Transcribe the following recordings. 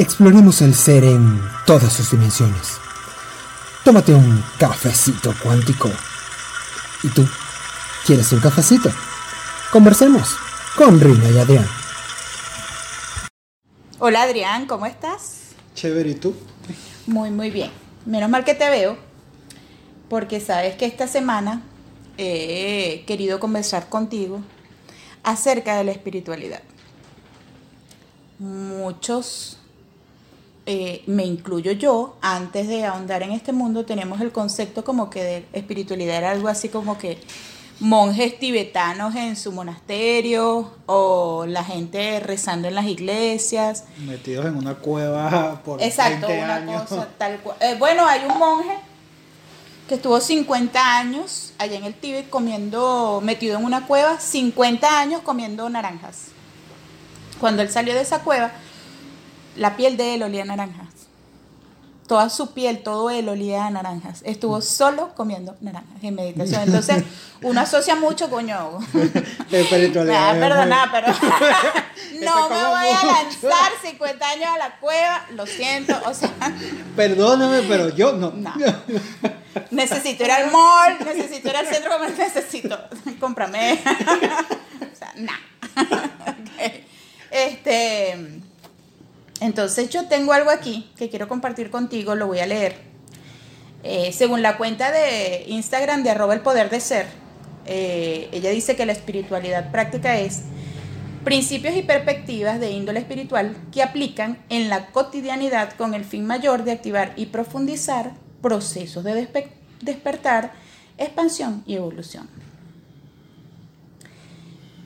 Exploremos el ser en todas sus dimensiones. Tómate un cafecito cuántico. ¿Y tú? ¿Quieres un cafecito? Conversemos con Rina y Adrián. Hola Adrián, ¿cómo estás? Chévere, ¿y tú? Muy, muy bien. Menos mal que te veo, porque sabes que esta semana he querido conversar contigo acerca de la espiritualidad. Muchos, eh, me incluyo yo, antes de ahondar en este mundo, tenemos el concepto como que de espiritualidad era algo así como que monjes tibetanos en su monasterio o la gente rezando en las iglesias. Metidos en una cueva por Exacto, 20 una años. cosa tal cual. Eh, bueno, hay un monje que estuvo 50 años allá en el Tíbet comiendo, metido en una cueva, 50 años comiendo naranjas. Cuando él salió de esa cueva, la piel de él olía a naranjas. Toda su piel, todo él olía a naranjas. Estuvo solo comiendo naranjas en meditación. Entonces, uno asocia mucho, coño. Espiritualidad. Me va a perdonar, pero no me voy a lanzar 50 años a la cueva, lo siento, o sea, Perdóname, pero yo no. no. Necesito ir al mall, necesito ir al centro comercial, necesito, cómprame. o sea, nada. Este, entonces yo tengo algo aquí que quiero compartir contigo, lo voy a leer. Eh, según la cuenta de Instagram de arroba el poder de ser, eh, ella dice que la espiritualidad práctica es principios y perspectivas de índole espiritual que aplican en la cotidianidad con el fin mayor de activar y profundizar procesos de despe- despertar, expansión y evolución.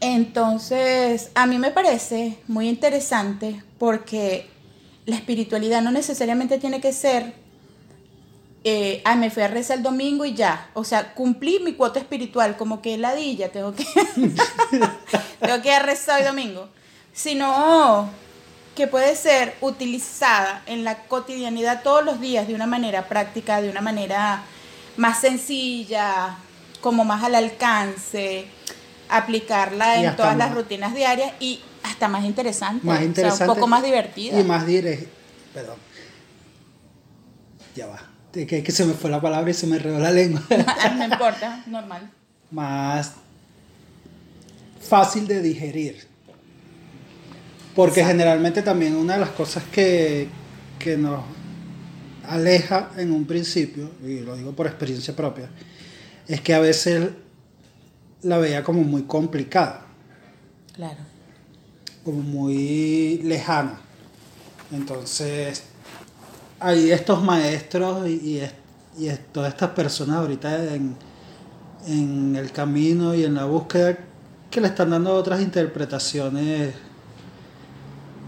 Entonces, a mí me parece muy interesante porque la espiritualidad no necesariamente tiene que ser, eh, ay, me fui a rezar el domingo y ya. O sea, cumplí mi cuota espiritual, como que ladilla, tengo que, tengo que rezar hoy domingo. Sino que puede ser utilizada en la cotidianidad todos los días de una manera práctica, de una manera más sencilla, como más al alcance, aplicarla en todas las rutinas diarias y hasta más interesante, Más o sea, interesante. un poco más divertida. Y más directa. Perdón. Ya va. Que, se me fue la palabra y se me enredó la lengua. no importa, normal. más fácil de digerir. Porque Exacto. generalmente también una de las cosas que, que nos aleja en un principio, y lo digo por experiencia propia, es que a veces la veía como muy complicada, Claro. como muy lejana. Entonces, hay estos maestros y, y todas estas personas ahorita en, en el camino y en la búsqueda que le están dando otras interpretaciones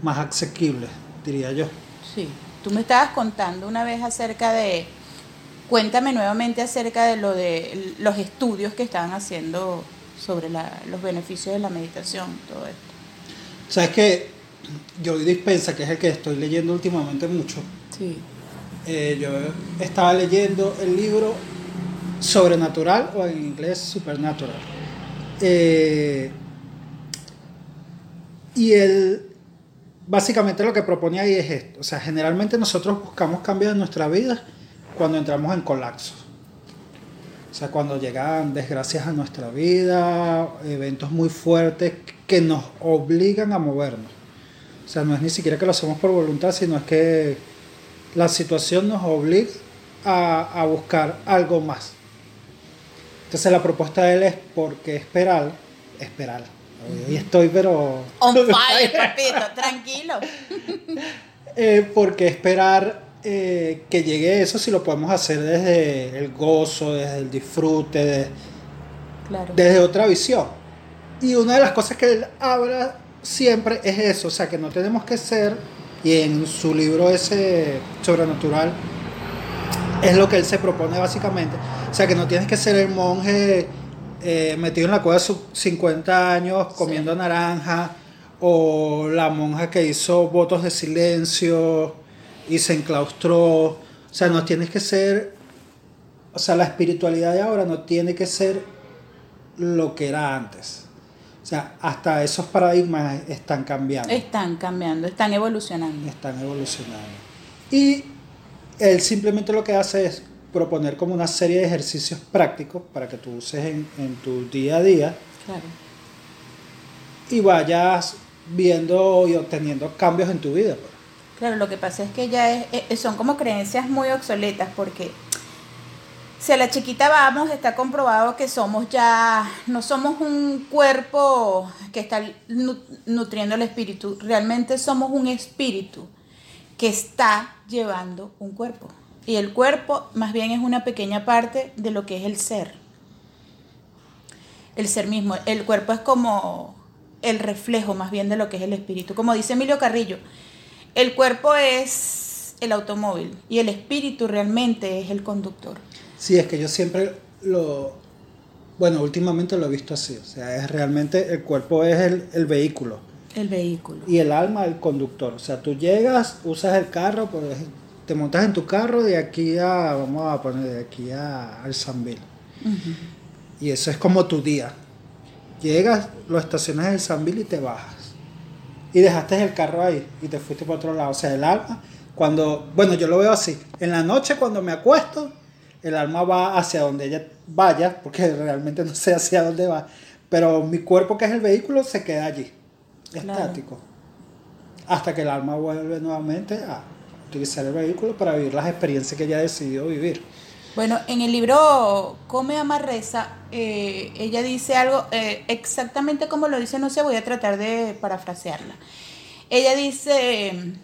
más asequibles, diría yo. Sí. Tú me estabas contando una vez acerca de. Cuéntame nuevamente acerca de lo de los estudios que estaban haciendo sobre la- los beneficios de la meditación, todo esto. Sabes que yo dispensa, que es el que estoy leyendo últimamente mucho, Sí. eh, yo estaba leyendo el libro Sobrenatural o en inglés Supernatural. Eh, y él básicamente lo que propone ahí es esto. O sea, generalmente nosotros buscamos cambios en nuestra vida cuando entramos en colapso. O sea, cuando llegan desgracias a nuestra vida, eventos muy fuertes que nos obligan a movernos. O sea, no es ni siquiera que lo hacemos por voluntad, sino es que la situación nos obliga a, a buscar algo más. Entonces la propuesta de él es porque esperar, esperar. Hoy estoy pero... On fire, papito, tranquilo. Eh, porque esperar eh, que llegue eso si lo podemos hacer desde el gozo, desde el disfrute, de- Claro. desde otra visión. Y una de las cosas que él habla siempre es eso, o sea, que no tenemos que ser, y en su libro ese sobrenatural, es lo que él se propone básicamente. O sea, que no tienes que ser el monje eh, metido en la cueva sus 50 años comiendo naranja, o la monja que hizo votos de silencio y se enclaustró. O sea, no tienes que ser, o sea, la espiritualidad de ahora no tiene que ser lo que era antes. O sea, hasta esos paradigmas están cambiando. Están cambiando, están evolucionando. Están evolucionando. Y él simplemente lo que hace es proponer como una serie de ejercicios prácticos para que tú uses en, en tu día a día Claro. y vayas viendo y obteniendo cambios en tu vida. pues. Claro, lo que pasa es que ya es, son como creencias muy obsoletas porque si a la chiquita vamos, está comprobado que somos ya, no somos un cuerpo que está nu- nutriendo el espíritu, realmente somos un espíritu que está llevando un cuerpo. Y el cuerpo más bien es una pequeña parte de lo que es el ser. El ser mismo. El cuerpo es como el reflejo más bien de lo que es el espíritu. Como dice Emilio Carrillo, el cuerpo es el automóvil y el espíritu realmente es el conductor. Sí, es que yo siempre lo, bueno, últimamente lo he visto así, o sea, es realmente el cuerpo es el, el vehículo El vehículo. y el alma el conductor, o sea, tú llegas, usas el carro, por ej- te montas en tu carro de aquí a, vamos a poner, de aquí a, al Sanville, Ujú. y eso es como tu día, llegas, lo estacionas en el Sanville y te bajas, y dejaste el carro ahí y te fuiste por otro lado, o sea, el alma, cuando, bueno, yo lo veo así, en la noche cuando me acuesto, el alma va hacia donde ella vaya, porque realmente no sé hacia dónde va, pero mi cuerpo que es el vehículo se queda allí, Claro. estático, hasta que el alma vuelve nuevamente a utilizar el vehículo para vivir las experiencias que ella decidió vivir. Bueno, en el libro Come, Ama, Reza, eh, ella dice algo eh, exactamente como lo dice, no sé, voy a tratar de parafrasearla. Ella dice,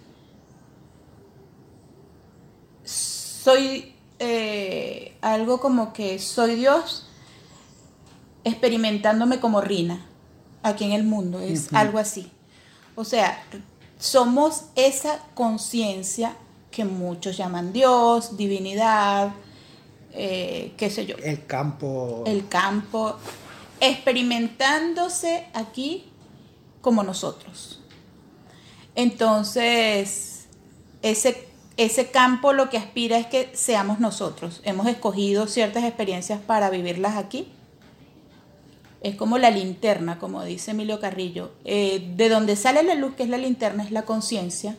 soy eh, algo como que soy Dios experimentándome como Rina aquí en el mundo, es algo así. O sea, somos esa conciencia que muchos llaman Dios, divinidad, eh, qué sé yo, El campo... el campo, experimentándose aquí como nosotros. Entonces, ese, ese campo lo que aspira es que seamos nosotros. Hemos escogido ciertas experiencias para vivirlas aquí. Es como la linterna, como dice Emilio Carrillo. Eh, de donde sale la luz, que es la linterna, es la conciencia.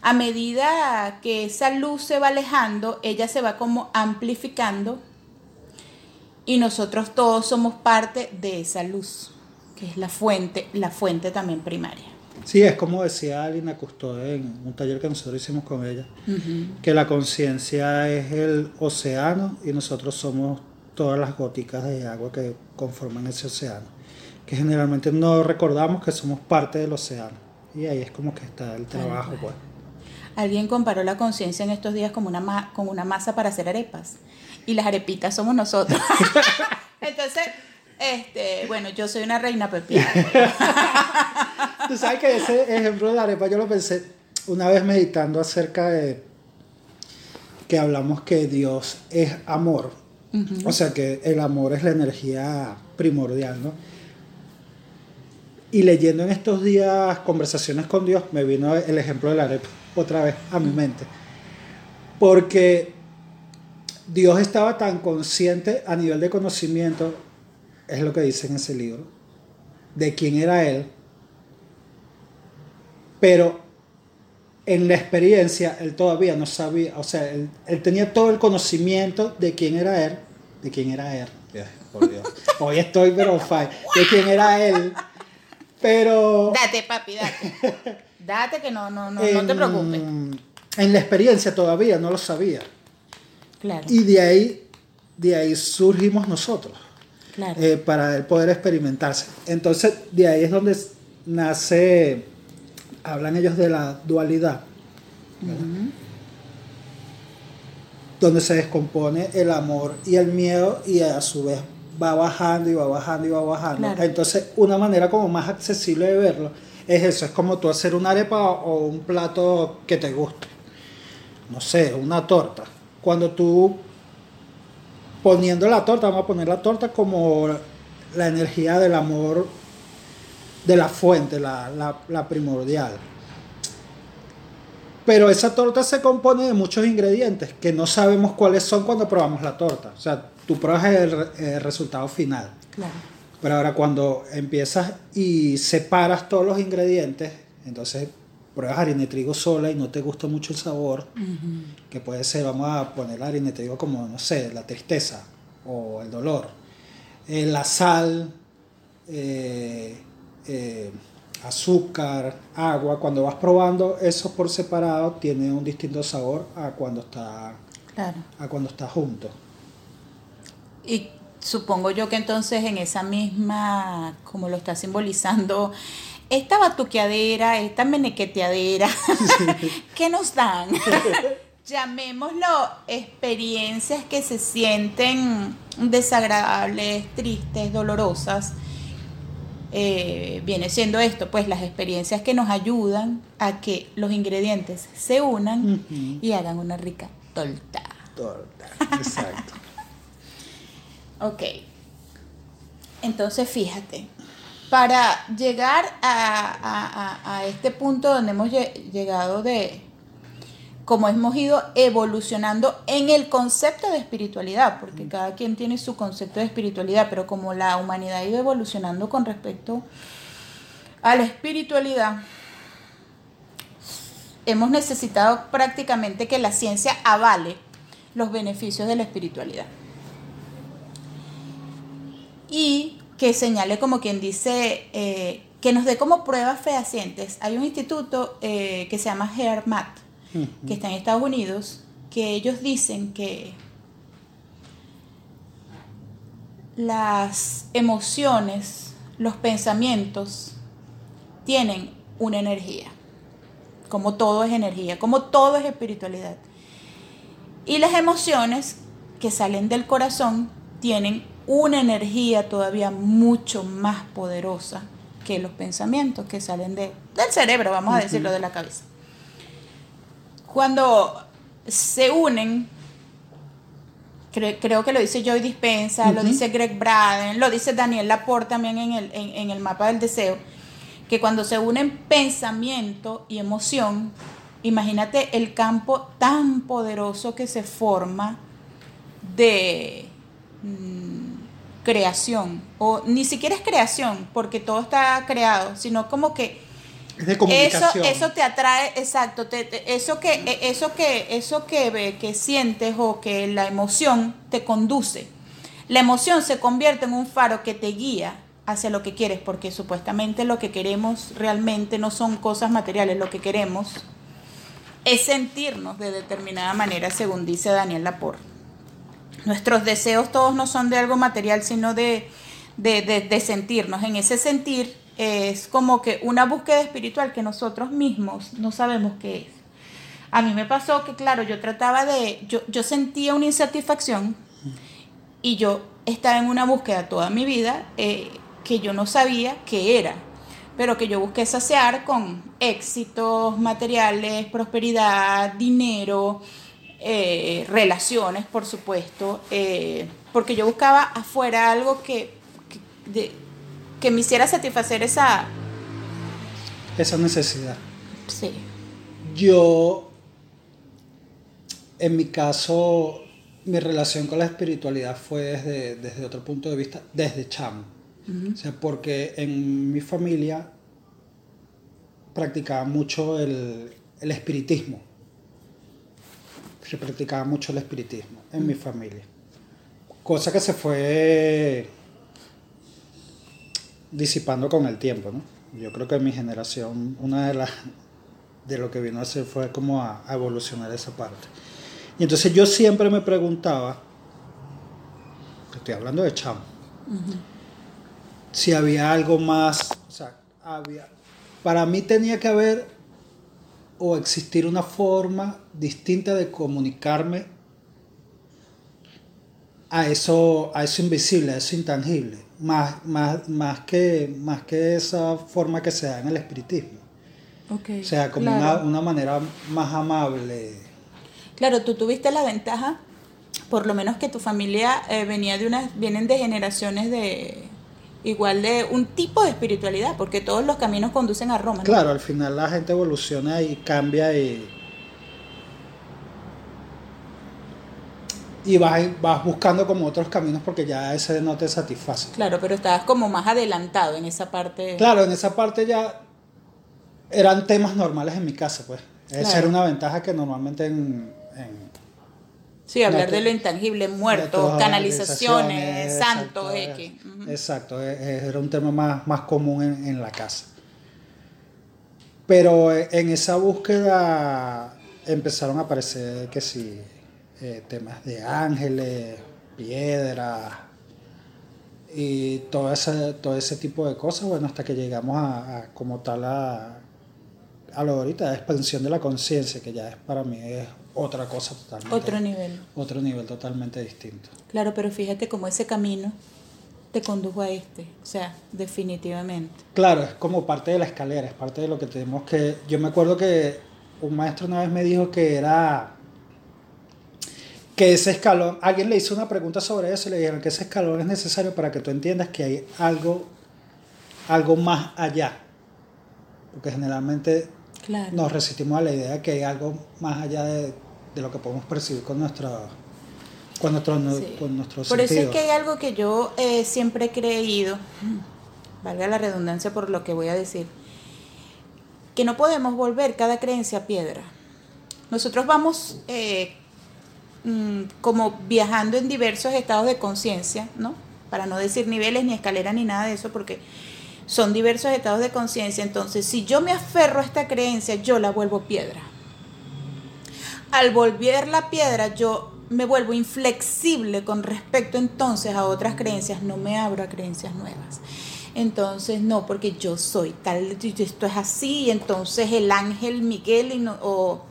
A medida que esa luz se va alejando, ella se va como amplificando y nosotros todos somos parte de esa luz, que es la fuente, la fuente también primaria. Sí, es como decía Alina Custode en un taller que nosotros hicimos con ella, que la conciencia es el océano y nosotros somos todas las góticas de agua que conforman ese océano, que generalmente no recordamos que somos parte del océano. Y ahí es como que está el trabajo, pues. Alguien comparó la conciencia en estos días como una ma- con una masa para hacer arepas. Y las arepitas somos nosotros. Entonces, este, bueno, yo soy una reina pepiada. Tú sabes que ese ejemplo de la arepa yo lo pensé una vez meditando acerca de que hablamos que Dios es amor. O sea que el amor es la energía primordial, ¿no? Y leyendo en estos días conversaciones con Dios, me vino el ejemplo de la arepa otra vez a mi mente. Porque Dios estaba tan consciente a nivel de conocimiento, es lo que dice en ese libro, de quién era Él, pero en la experiencia él todavía no sabía, o sea, él, él tenía todo el conocimiento de quién era él, de quién era él. Ay, por Dios. Hoy estoy pero fine, de quién era él, pero Date, papi, date. Date que no, no, no, no te preocupes. En la experiencia todavía no lo sabía. Claro, Y de ahí, de ahí surgimos nosotros. claro. eh, para él poder experimentarse. Entonces, de ahí es donde nace, hablan ellos de la dualidad, donde se descompone el amor y el miedo y a su vez va bajando y va bajando y va bajando. Claro. Entonces, una manera como más accesible de verlo es eso, es como tú hacer una arepa o un plato que te guste. No sé, una torta. Cuando tú poniendo la torta, vamos a poner la torta como la energía del amor de la fuente, la, la- la primordial. Pero esa torta se compone de muchos ingredientes que no sabemos cuáles son cuando probamos la torta. O sea, tú pruebas el, re- el resultado final. claro. Pero ahora cuando empiezas y separas todos los ingredientes, entonces pruebas harina de trigo sola y no te gusta mucho el sabor, que puede ser, vamos a poner la harina de trigo como, no sé, la tristeza o el dolor. Eh, la sal, eh, eh, azúcar, agua, cuando vas probando eso por separado, tiene un distinto sabor a cuando está, Claro. a cuando está junto. Y supongo yo que entonces en esa misma, como lo está simbolizando, esta batuqueadera, esta menequeteadera, ¿qué nos dan? Llamémoslo experiencias que se sienten desagradables, tristes, dolorosas. Eh, viene siendo esto, pues las experiencias que nos ayudan a que los ingredientes se unan y hagan una rica torta. Torta, Exacto. Ok. Entonces, fíjate, para llegar a, a- a- a este punto donde hemos lle- llegado de cómo hemos ido evolucionando en el concepto de espiritualidad, porque cada quien tiene su concepto de espiritualidad, pero como la humanidad ha ido evolucionando con respecto a la espiritualidad, hemos necesitado prácticamente que la ciencia avale los beneficios de la espiritualidad y que señale como quien dice, eh, que nos dé como pruebas fehacientes. Hay un instituto eh, que se llama HERMAT, que está en Estados Unidos, que ellos dicen que las emociones, los pensamientos, tienen una energía, como todo es energía, como todo es espiritualidad. Y las emociones que salen del corazón tienen una energía todavía mucho más poderosa que los pensamientos que salen de, del cerebro, vamos a decirlo, de la cabeza. Cuando se unen, cre- creo que lo dice Joy Dispensa, lo dice Greg Braden, lo dice Daniel Laporte también en el, en- en el mapa del deseo, que cuando se unen pensamiento y emoción, imagínate el campo tan poderoso que se forma de mm, creación, o ni siquiera es creación, porque todo está creado, sino como que Es de eso, comunicación. eso te atrae, exacto, te- te- eso que, e- eso que, eso que, que sientes o que la emoción te conduce. La emoción se convierte en un faro que te guía hacia lo que quieres, porque supuestamente lo que queremos realmente no son cosas materiales, lo que queremos es sentirnos de determinada manera, según dice Daniel Laporte. Nuestros deseos todos no son de algo material, sino de, de, de- sentirnos. En ese sentir es como que una búsqueda espiritual que nosotros mismos no sabemos qué es. A mí me pasó que, claro, yo trataba de, yo, yo sentía una insatisfacción y yo estaba en una búsqueda toda mi vida eh, que yo no sabía qué era, pero que yo busqué saciar con éxitos materiales, prosperidad, dinero, eh, relaciones, por supuesto, eh, porque yo buscaba afuera algo que, que, de- que me hiciera satisfacer esa... Esa necesidad. Sí, Yo, en mi caso, mi relación con la espiritualidad fue desde, desde otro punto de vista, desde chamo. O sea, porque en mi familia practicaba mucho el, el espiritismo. Se practicaba mucho el espiritismo en mi familia. Cosa que se fue disipando con el tiempo, ¿no? Yo creo que en mi generación, una de las de lo que vino a hacer fue como a, a evolucionar esa parte. Y entonces yo siempre me preguntaba, estoy hablando de chamo, si había algo más, o sea, había, para mí tenía que haber o existir una forma distinta de comunicarme a eso, a eso invisible, a eso intangible, más, más, más, que, más que esa forma que se da en el espiritismo. O sea, como claro. una, una manera más amable. Claro, tú tuviste la ventaja, por lo menos que tu familia eh, venía de unas, vienen de generaciones de igual de un tipo de espiritualidad, porque todos los caminos conducen a Roma. ¿no? Claro, al final la gente evoluciona y cambia y... y vas, vas buscando como otros caminos porque ya ese no te satisface. Claro, pero estabas como más adelantado en esa parte. Claro, en esa parte ya eran temas normales en mi casa, pues. Esa Claro. era una ventaja que normalmente en... en Sí, hablar de lo intangible, muertos, canalizaciones, santos, eh, X. Exacto, eh, eh, era un tema más, más común en, en la casa. Pero en esa búsqueda empezaron a aparecer que sí, eh, temas de ángeles, piedras y todo ese, todo ese tipo de cosas, bueno, hasta que llegamos a, a como tal a, a lo de ahorita, de expansión de la conciencia, que ya es para mí es otra cosa totalmente. Otro nivel. Otro nivel totalmente distinto. Claro, pero fíjate cómo ese camino te condujo a este. O sea, definitivamente. Claro, es como parte de la escalera, es parte de lo que tenemos que... Yo me acuerdo que un maestro una vez me dijo que era... Que ese escalón, alguien le hizo una pregunta sobre eso y le dijeron que ese escalón es necesario para que tú entiendas que hay algo, algo más allá. Porque generalmente Claro. nos resistimos a la idea de que hay algo más allá de, de lo que podemos percibir con, nuestra, con, nuestro, Sí. con nuestros Por eso es que hay algo que yo eh, siempre he creído, valga la redundancia por lo que voy a decir, que no podemos volver cada creencia a piedra. Nosotros vamos eh, mm, como viajando en diversos estados de conciencia, ¿no? Para no decir niveles ni escaleras ni nada de eso, porque son diversos estados de conciencia. Entonces, si yo me aferro a esta creencia, yo la vuelvo piedra. Al volver la piedra, yo me vuelvo inflexible con respecto entonces a otras creencias, no me abro a creencias nuevas. Entonces, no, porque yo soy tal, esto es así, entonces el ángel Miguel y no- o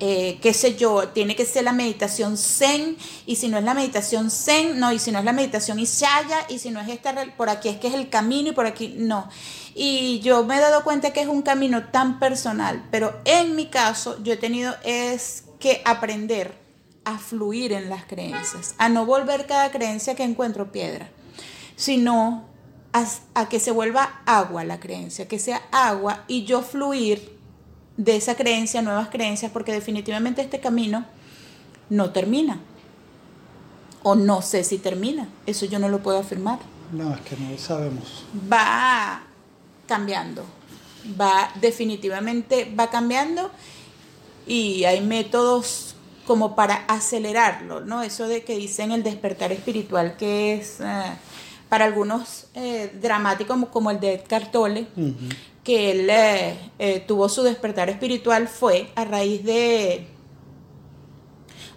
eh, qué sé yo, tiene que ser la meditación zen, y si no es la meditación zen, no, y si no es la meditación Ishaya, y si no es esta, por aquí es que es el camino y por aquí no. Y yo me he dado cuenta que es un camino tan personal, pero en mi caso yo he tenido es que aprender a fluir en las creencias, a no volver cada creencia que encuentro piedra, sino a que se vuelva agua la creencia, que sea agua y yo fluir de esa creencia, nuevas creencias, porque definitivamente este camino no termina. O no sé si termina. Eso yo no lo puedo afirmar. No, es que no sabemos. Va cambiando. Va definitivamente va cambiando y hay métodos como para acelerarlo, ¿no? Eso de que dicen el despertar espiritual, que es eh, para algunos eh, dramático como, como el de Eckhart Tolle, que él eh, eh, tuvo su despertar espiritual fue a raíz de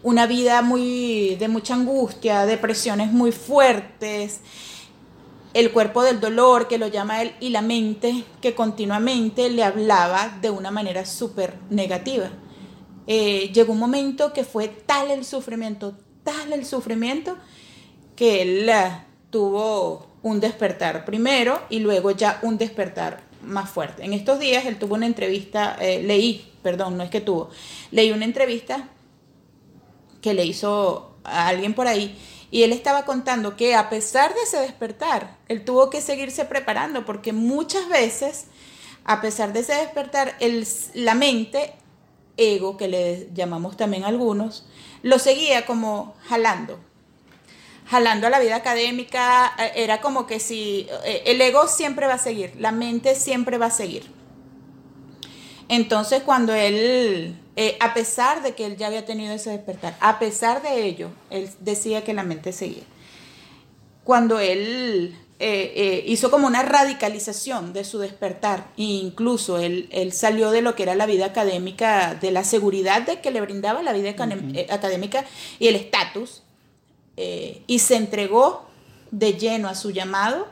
una vida muy de mucha angustia, depresiones muy fuertes, el cuerpo del dolor que lo llama él y la mente que continuamente le hablaba de una manera súper negativa. Eh, llegó un momento que fue tal el sufrimiento, tal el sufrimiento, que él tuvo un despertar primero y luego ya un despertar más fuerte. En estos días él tuvo una entrevista, eh, leí, perdón, no es que tuvo, leí una entrevista que le hizo a alguien por ahí y él estaba contando que a pesar de ese despertar, él tuvo que seguirse preparando porque muchas veces, a pesar de ese despertar, el, la mente, ego, que le llamamos también algunos, lo seguía como jalando, jalando a la vida académica, eh, era como que si eh, el ego siempre va a seguir, la mente siempre va a seguir. Entonces cuando él, eh, a pesar de que él ya había tenido ese despertar, a pesar de ello, él decía que la mente seguía. Cuando él eh, eh, hizo como una radicalización de su despertar, e incluso él, él salió de lo que era la vida académica, de la seguridad de que le brindaba la vida academ- eh, académica y el estatus, eh, y se entregó de lleno a su llamado,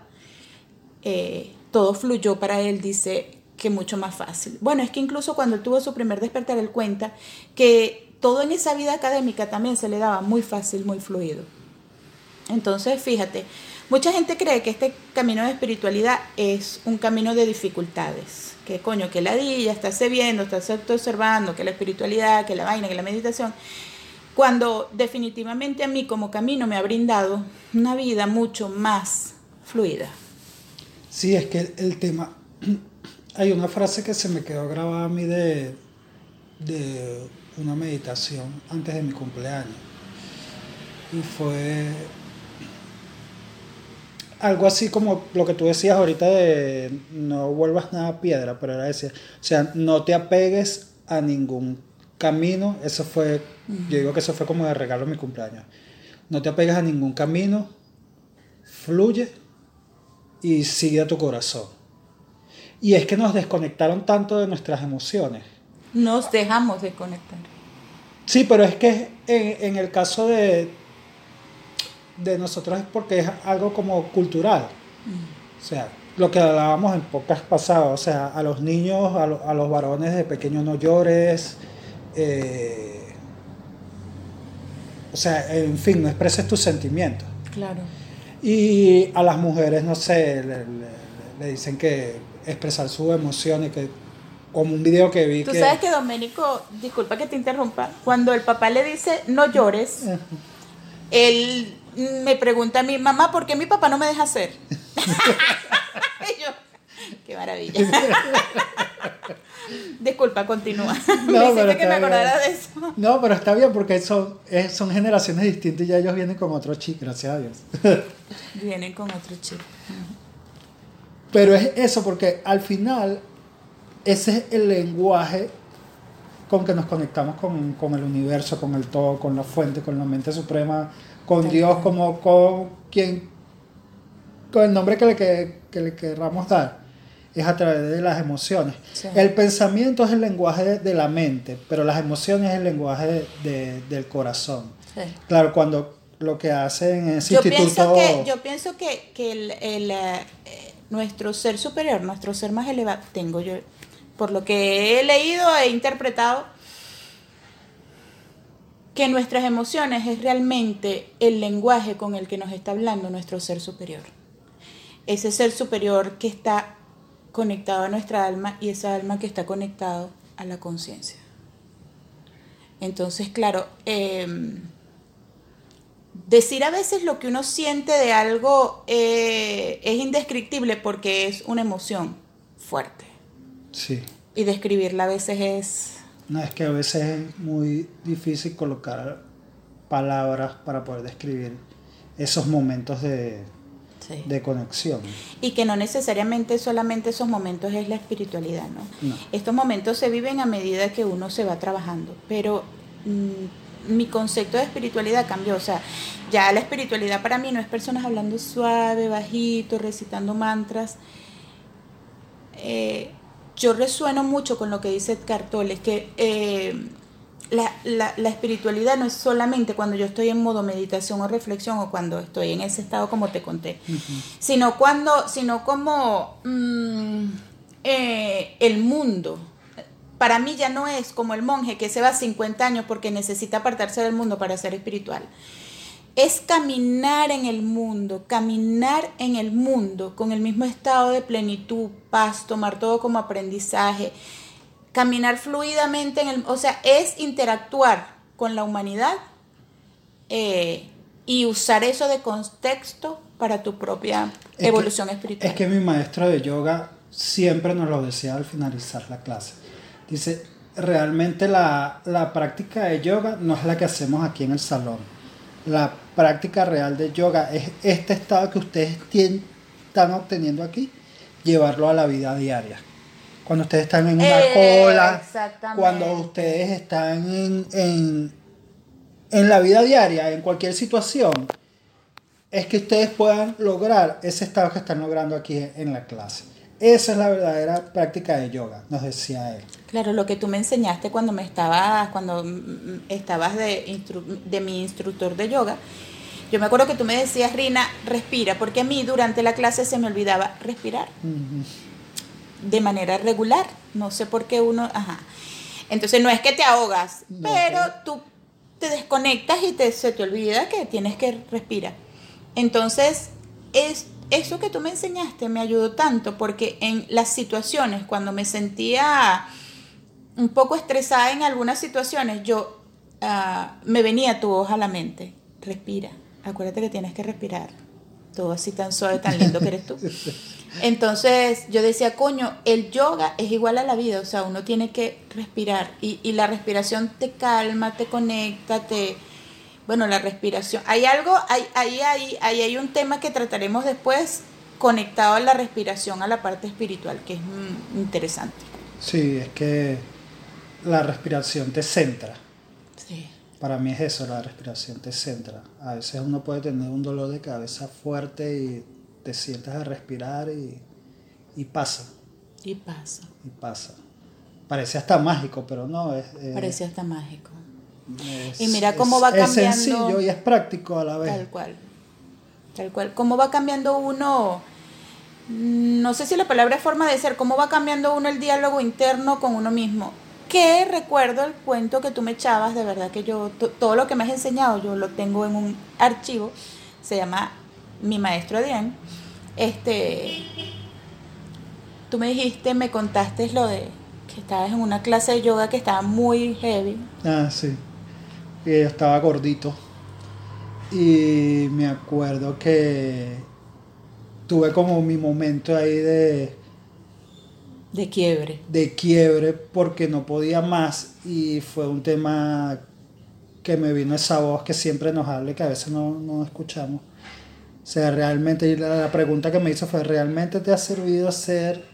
eh, todo fluyó para él, dice que mucho más fácil. Bueno, es que incluso cuando tuvo su primer despertar, él cuenta que todo en esa vida académica también se le daba muy fácil, muy fluido. Entonces, fíjate, mucha gente cree que este camino de espiritualidad es un camino de dificultades. Que coño, que la dilla, estarse viendo, estarse observando, que la espiritualidad, que la vaina, que la meditación. Cuando definitivamente a mí como camino me ha brindado una vida mucho más fluida. Sí, es que el tema. Hay una frase que se me quedó grabada a mí de, de una meditación antes de mi cumpleaños. Y fue algo así como lo que tú decías ahorita de no vuelvas nada piedra, pero era decir, o sea, no te apegues a ningún camino, eso fue, yo digo que eso fue como de regalo mi cumpleaños. No te apegues a ningún camino, fluye y sigue a tu corazón. Y es que nos desconectaron tanto de nuestras emociones. Nos dejamos desconectar. Sí, pero es que en, en el caso de, de nosotros es porque es algo como cultural. O sea, lo que hablábamos en pocas pasadas, o sea, a los niños, a, lo- a los varones de pequeños no llores, eh, o sea, en fin, no expreses tus sentimientos. Claro. Y a las mujeres, no sé, le, le- le dicen que expresar sus emociones, que como un video que vi Tú que... sabes que Doménico, disculpa que te interrumpa, cuando el papá le dice no llores, él me pregunta a mi mamá, ¿por qué mi papá no me deja hacer? Y yo, qué maravilla. Disculpa, continúa. me hiciste pero que me acordara de eso. No, pero está bien porque son, es- son generaciones distintas y ya ellos vienen con otro chip, gracias a Dios. Vienen con otro chip. Pero es eso, porque al final ese es el lenguaje con que nos conectamos con, con el universo, con el todo, con la fuente, con la mente suprema, con Dios, como con quien, con el nombre que le, que, que le querramos dar, es a través de las emociones. Sí. El pensamiento es el lenguaje de, de la mente, pero las emociones es el lenguaje de- de- del corazón. Sí. Claro, cuando lo que hacen en ese Yo instituto... pienso que, yo pienso que, que el, el, eh, nuestro ser superior, nuestro ser más elevado, tengo yo, por lo que he leído e interpretado, que nuestras emociones es realmente el lenguaje con el que nos está hablando nuestro ser superior. Ese ser superior que está conectado a nuestra alma y esa alma que está conectado a la conciencia. Entonces, claro, em, decir a veces lo que uno siente de algo eh, es indescriptible porque es una emoción fuerte. Sí. Y describirla a veces es... No, es que a veces es muy difícil colocar palabras para poder describir esos momentos de, sí. de conexión. Y que no necesariamente solamente esos momentos es la espiritualidad, ¿no? No. Estos momentos se viven a medida que uno se va trabajando, pero mm, mi concepto de espiritualidad cambió, o sea, ya la espiritualidad para mí no es personas hablando suave, bajito, recitando mantras. Eh, yo resueno mucho con lo que dice Edgar Tolle, que eh, la, la- la espiritualidad no es solamente cuando yo estoy en modo meditación o reflexión o cuando estoy en ese estado como te conté, sino cuando, sino como mm, eh, el mundo. Para mí ya no es como el monje que se va a 50 años porque necesita apartarse del mundo para ser espiritual. Es caminar en el mundo, caminar en el mundo con el mismo estado de plenitud, paz, tomar todo como aprendizaje, caminar fluidamente en el, o sea, es interactuar con la humanidad eh, y usar eso de contexto para tu propia Es que- evolución espiritual. Es que mi maestro de yoga siempre nos lo decía al finalizar la clase. Dice, realmente la, la práctica de yoga no es la que hacemos aquí en el salón. La práctica real de yoga es este estado que ustedes están obteniendo aquí, llevarlo a la vida diaria. Cuando ustedes están en una Eh, cola, cuando ustedes están en, en, en la vida diaria, en cualquier situación, es que ustedes puedan lograr ese estado que están logrando aquí en la clase. Esa es la verdadera práctica de yoga, nos decía él. Claro, lo que tú me enseñaste cuando me estabas, cuando estabas de, de mi instructor de yoga, yo me acuerdo que tú me decías, Rina, respira, porque a mí durante la clase se me olvidaba respirar de manera regular. No sé por qué uno, ajá. Entonces no es que te ahogas, No, pero tú te desconectas y te, se te olvida que tienes que respirar. Entonces, es, eso que tú me enseñaste me ayudó tanto porque en las situaciones, cuando me sentía un poco estresada en algunas situaciones, yo ah, me venía tu voz a la mente. Respira. Acuérdate que tienes que respirar. Todo así tan suave, tan lindo que eres tú. Entonces yo decía, coño, el yoga es igual a la vida, o sea, uno tiene que respirar y, y la respiración te calma, te conecta, te... Bueno, la respiración. Hay algo, hay, ahí, ahí, ahí hay un tema que trataremos después conectado a la respiración, a la parte espiritual, que es mm, interesante. Sí, es que la respiración te centra. Para mí es eso, la respiración te centra. A veces uno puede tener un dolor de cabeza fuerte y te sientas a respirar y, y pasa, Y pasa. y pasa. Parece hasta mágico, pero no, es... es- Parece hasta mágico. es- Y mira cómo va es cambiando- sencillo y es práctico a la vez. Tal cual. Tal cual. ¿Cómo va cambiando uno? mm, No sé si la palabra es forma de ser. ¿Cómo va cambiando uno el diálogo interno con uno mismo? Que recuerdo el cuento que tú me echabas, de verdad que yo, to- todo lo que me has enseñado, yo lo tengo en un archivo. Se llama Mi Maestro Adrián. Este. Tú me dijiste, me contaste lo de que estabas en una clase de yoga que estaba muy heavy. Ah, sí. Y yo estaba gordito. Y me acuerdo que tuve como mi momento ahí de, De quiebre. de quiebre porque no podía más y fue un tema que me vino esa voz que siempre nos habla y que a veces no, no escuchamos. O sea, realmente, la, pregunta que me hizo fue, ¿realmente te ha servido ser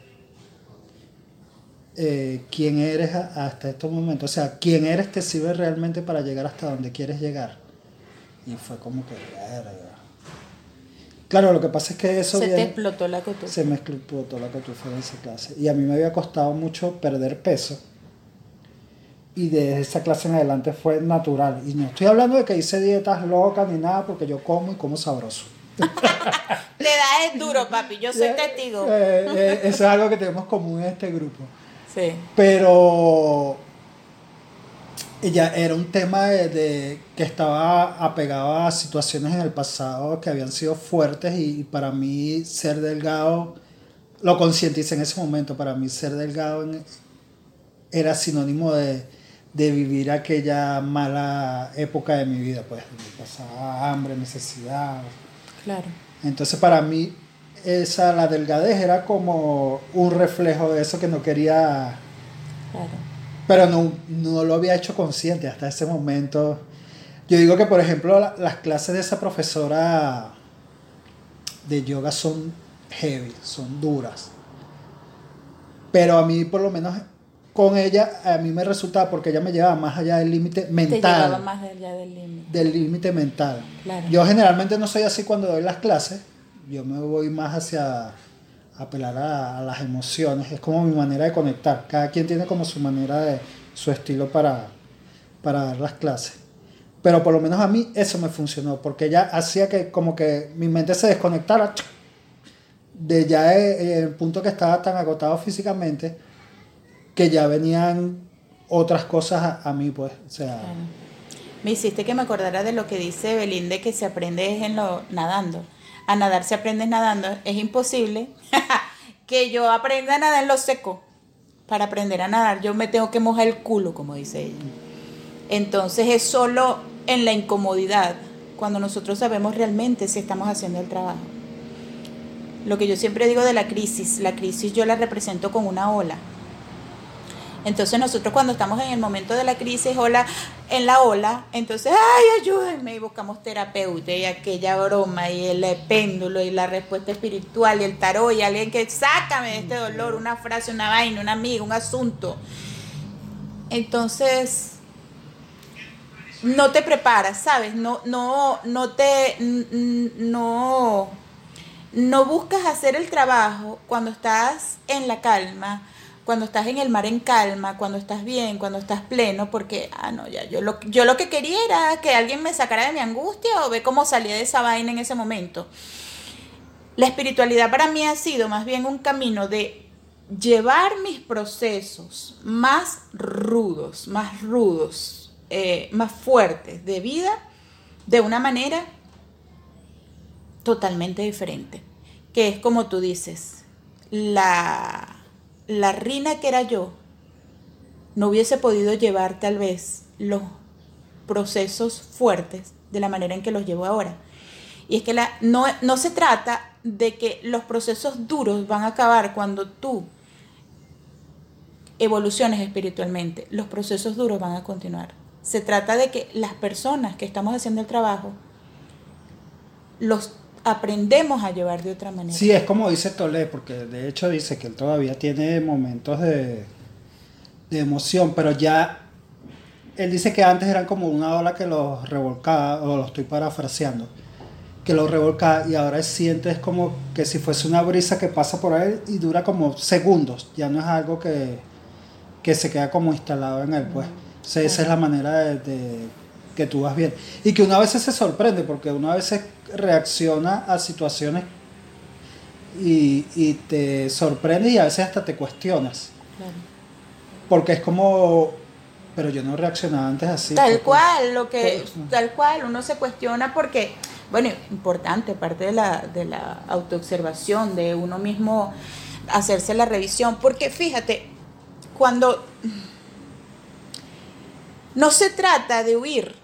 eh, quién eres hasta estos momentos? O sea, ¿quién eres te sirve realmente para llegar hasta donde quieres llegar? Y fue como que, verga. Claro, lo que pasa es que eso Se te viene- explotó la cotufa. se me explotó la cotufa en esa clase. Y a mí me había costado mucho perder peso. Y de esa clase en adelante fue natural. Y no estoy hablando de que hice dietas locas ni nada, porque yo como y como sabroso. Le da es duro, papi. Yo soy testigo. Eh, eh, eso es algo que tenemos común en este grupo. Sí. Pero ella era un tema de, de que estaba apegado a situaciones en el pasado que habían sido fuertes y, para mí ser delgado, lo concienticé en ese momento, para mí ser delgado en- era sinónimo de, de vivir aquella mala época de mi vida, pues pasaba hambre, necesidad, Claro. entonces para mí esa la delgadez era como un reflejo de eso que no quería, Claro. Pero no, no lo había hecho consciente hasta ese momento. Yo digo que por ejemplo la- las clases de esa profesora de yoga son heavy, son duras. Pero a mí por lo menos con ella a mí me resultaba porque ella me llevaba más allá del límite Te mental llevaba más allá del límite. del límite mental. Claro. Yo generalmente no soy así cuando doy las clases, yo me voy más hacia apelar a, las emociones, es como mi manera de conectar, cada quien tiene como su manera de, su estilo para, para dar las clases. Pero por lo menos a mí eso me funcionó, porque ella hacía que como que mi mente se desconectara de ya eh, el punto que estaba tan agotado físicamente, que ya venían otras cosas a, mí, pues. Me hiciste que me acordara de lo que dice Belín de que se aprende en lo nadando. A nadar se aprende nadando. Es imposible que yo aprenda a nadar en lo seco. Para aprender a nadar yo me tengo que mojar el culo, como dice ella. Entonces es solo en la incomodidad cuando nosotros sabemos realmente si estamos haciendo el trabajo. Lo que yo siempre digo de la crisis, la crisis yo la represento con una ola. Entonces nosotros cuando estamos en el momento de la crisis, ola, en la ola, entonces, ay, ayúdenme, y buscamos terapeuta y aquella broma y el péndulo y la respuesta espiritual y el tarot y alguien que sácame de este dolor, una frase, una vaina, un amigo, un asunto. Entonces, no te preparas, ¿sabes? No, no, no te, no, no buscas hacer el trabajo cuando estás en la calma, cuando estás en el mar en calma, cuando estás bien, cuando estás pleno, porque, ah, no, ya, yo lo, yo lo que quería era que alguien me sacara de mi angustia o ver cómo salía de esa vaina en ese momento. La espiritualidad para mí ha sido más bien un camino de llevar mis procesos más rudos, más rudos, eh, más fuertes de vida de una manera totalmente diferente. Que es como tú dices, la, la rina que era yo no hubiese podido llevar tal vez los procesos fuertes de la manera en que los llevo ahora. Y es que la, no, no se trata de que los procesos duros van a acabar cuando tú evoluciones espiritualmente. Los procesos duros van a continuar. Se trata de que las personas que estamos haciendo el trabajo los aprendemos a llevar de otra manera. Sí, es como dice Tolé, porque de hecho dice que él todavía tiene momentos de, de emoción, pero ya él dice que antes eran como una ola que los revolcaba, o lo estoy parafraseando, que los revolcaba y ahora sientes como que si fuese una brisa que pasa por él y dura como segundos, ya no es algo que, que se queda como instalado en él, pues. O sea, esa es la manera de, de que tú vas bien. Y que una vez se sorprende, porque una vez reacciona a situaciones y, y te sorprende y a veces hasta te cuestionas. Claro. Porque es como, pero yo no reaccionaba antes así. Tal porque- cual, lo que, Pues, tal cual, uno se cuestiona porque, bueno, importante, parte de la, de la autoobservación, de uno mismo hacerse la revisión, porque fíjate, cuando no se trata de huir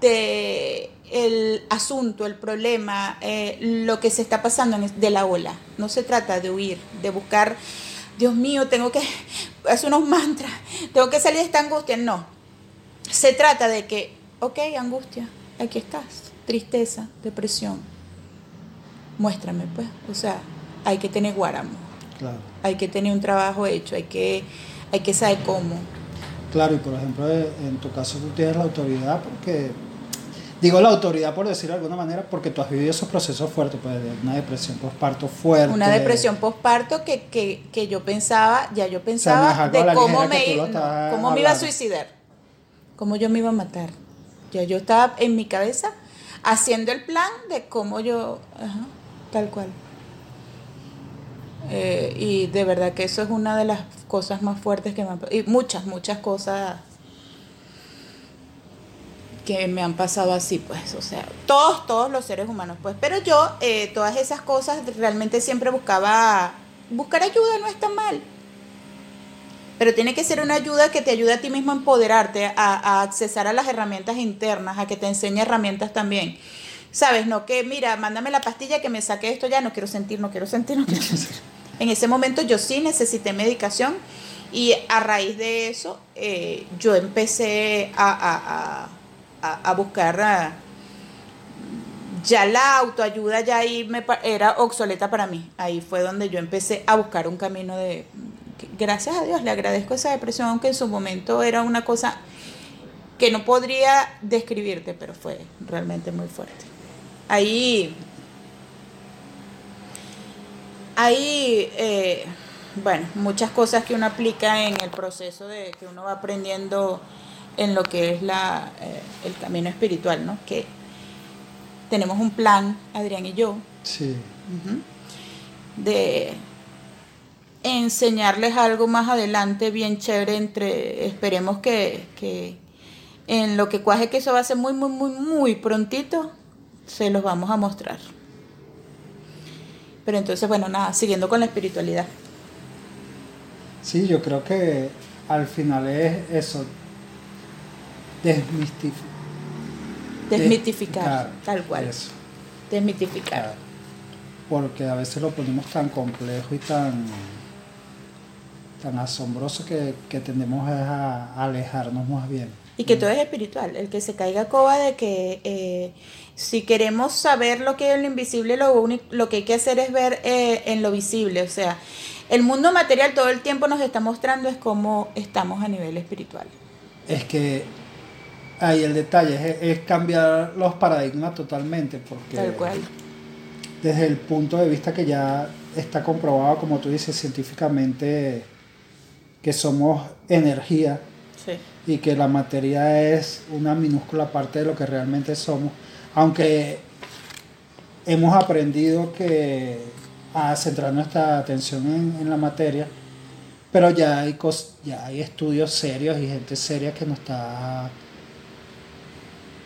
de el asunto, el problema, eh, lo que se está pasando de la ola. No se trata de huir, de buscar, Dios mío, tengo que hacer unos mantras, tengo que salir de esta angustia. No. Se trata de que, ok, angustia, aquí estás, tristeza, depresión. Muéstrame, pues. O sea, hay que tener guáramo, Claro. hay que tener un trabajo hecho, hay que, hay que saber cómo. Claro, y por ejemplo, eh, en tu caso tú tienes la autoridad porque, digo la autoridad por decirlo de alguna manera, porque tú has vivido esos procesos fuertes, pues de una depresión postparto fuerte. Una depresión postparto que, que, que yo pensaba, ya yo pensaba de cómo, me, no, cómo me iba a suicidar, cómo yo me iba a matar. Ya yo estaba en mi cabeza haciendo el plan de cómo yo, ajá, tal cual. Eh, y de verdad que eso es una de las cosas más fuertes que me han y muchas, muchas cosas que me han pasado así, pues, o sea, todos, todos los seres humanos, pues, pero yo, eh, todas esas cosas realmente siempre buscaba, buscar ayuda no está mal, pero tiene que ser una ayuda que te ayude a ti mismo a empoderarte, a, a accesar a las herramientas internas, a que te enseñe herramientas también. ¿Sabes? No que, mira, mándame la pastilla que me saque esto ya, no quiero sentir, no quiero sentir, no quiero sentir. En ese momento yo sí necesité medicación y a raíz de eso eh, yo empecé a, a- a- a- buscar ya la autoayuda ya ahí me era obsoleta para mí. Ahí fue donde yo empecé a buscar un camino de gracias a Dios le agradezco esa depresión aunque en su momento era una cosa que no podría describirte, pero fue realmente muy fuerte. Ahí hay, eh, bueno, muchas cosas que uno aplica en el proceso de que uno va aprendiendo en lo que es la, eh, el camino espiritual, ¿no? Que tenemos un plan, Adrián y yo, Sí, de enseñarles algo más adelante bien chévere entre, esperemos que, que en lo que cuaje que eso va a ser muy, muy, muy, muy prontito, se los vamos a mostrar. Pero entonces, bueno, nada, siguiendo con la espiritualidad. sí, yo creo que al final es eso, desmistificar. Desmitificar, tal cual. Eso, Desmitificar. Porque a veces lo ponemos tan complejo y tan, tan asombroso que, que tendemos a, a alejarnos más bien. Y que todo es espiritual. El que se caiga coba de que eh, si queremos saber lo que es lo invisible, lo, único, lo que hay que hacer es ver eh, en lo visible. O sea, el mundo material todo el tiempo nos está mostrando es cómo estamos a nivel espiritual. Es que ahí el detalle es, es cambiar los paradigmas totalmente, porque Tal cual. desde el punto de vista que ya está comprobado, como tú dices, científicamente, que somos energía Sí. y que la materia es una minúscula parte de lo que realmente somos, aunque hemos aprendido que a centrar nuestra atención en, en la materia, pero ya hay, cos- ya hay estudios serios y gente seria que nos está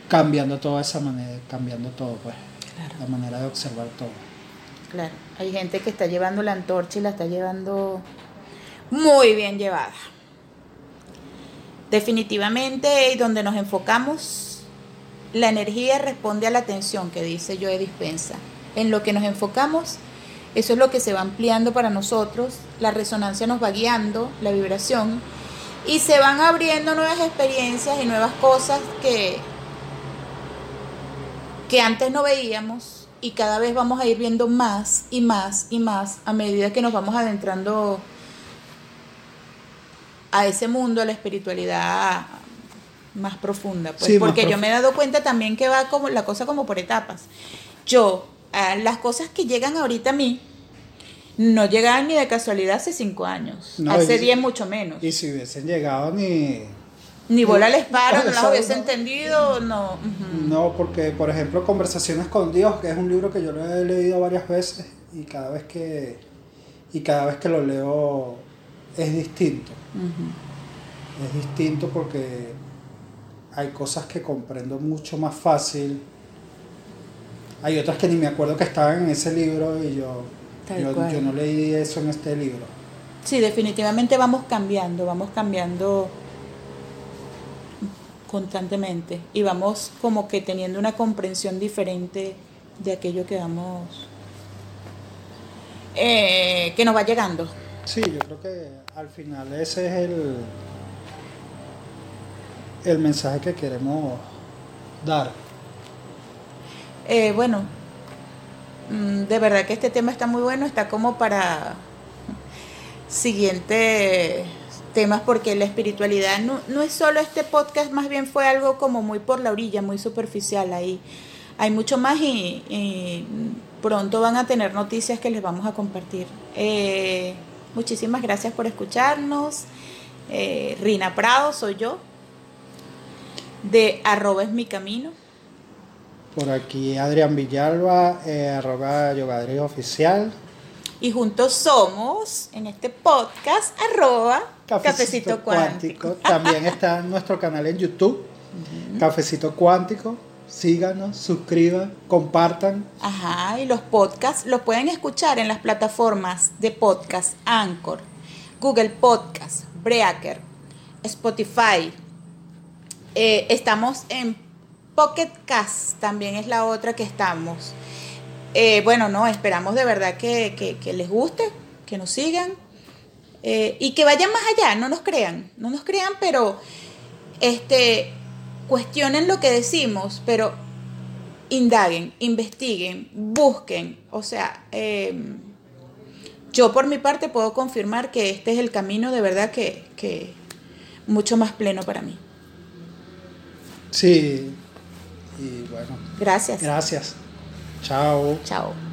cambiando toda esa manera, cambiando todo, pues, Claro. la manera de observar todo. Claro, hay gente que está llevando la antorcha y la está llevando muy bien llevada. Definitivamente, donde nos enfocamos, la energía responde a la atención que dice Joe Dispensa. En lo que nos enfocamos, eso es lo que se va ampliando para nosotros, la resonancia nos va guiando, la vibración, Y se van abriendo nuevas experiencias y nuevas cosas que, que antes no veíamos y cada vez vamos a ir viendo más y más y más a medida que nos vamos adentrando a ese mundo, a la espiritualidad más profunda. Pues, Sí, porque yo me he dado cuenta también que va como la cosa como por etapas. Yo, a las cosas que llegan ahorita a mí, no llegaban ni de casualidad hace cinco años. No, hace diez mucho menos. Y si hubiesen llegado ni... Ni bola les paro, no las hubiese entendido, no. No, porque por ejemplo Conversaciones con Dios, que es un libro que yo lo he leído varias veces y cada vez que, y cada vez que lo leo es distinto. Es distinto porque hay cosas que comprendo mucho más fácil. Hay otras que ni me acuerdo que estaban en ese libro y yo, yo, yo no leí eso en este libro. Sí, definitivamente vamos cambiando, vamos cambiando constantemente y vamos como que teniendo una comprensión diferente de aquello que vamos, eh, que nos va llegando. Sí, yo creo que al final ese es el, el mensaje que queremos dar. Eh, bueno, mm, de verdad que este tema está muy bueno, está como para siguientes temas porque la espiritualidad no, no es solo este podcast, más bien fue algo como muy por la orilla, muy superficial ahí. Hay mucho más y, y pronto van a tener noticias que les vamos a compartir. Eh, muchísimas gracias por escucharnos. Eh, Rina Prado soy yo, de arroba es mi camino. Por aquí Adrián Villalba, eh, arroba Oficial. Y juntos somos, en este podcast, arroba Cafecito, Cuántico. También está nuestro canal en YouTube, Cafecito Cuántico. Síganos, suscriban, compartan. Ajá, y los podcasts los pueden escuchar en las plataformas de podcast Anchor, Google Podcast, Breaker, Spotify. Eh, estamos en Pocket Cast, también es la otra que estamos. Eh, bueno, no, esperamos de verdad que, que- que les guste, que nos sigan eh, y que vayan más allá, no nos crean, no nos crean, pero este, cuestionen lo que decimos, pero indaguen, investiguen, busquen. O sea, eh, yo por mi parte puedo confirmar que este es el camino de verdad que, que mucho más pleno para mí. Sí. Y bueno, Gracias. gracias. Chao. Chao.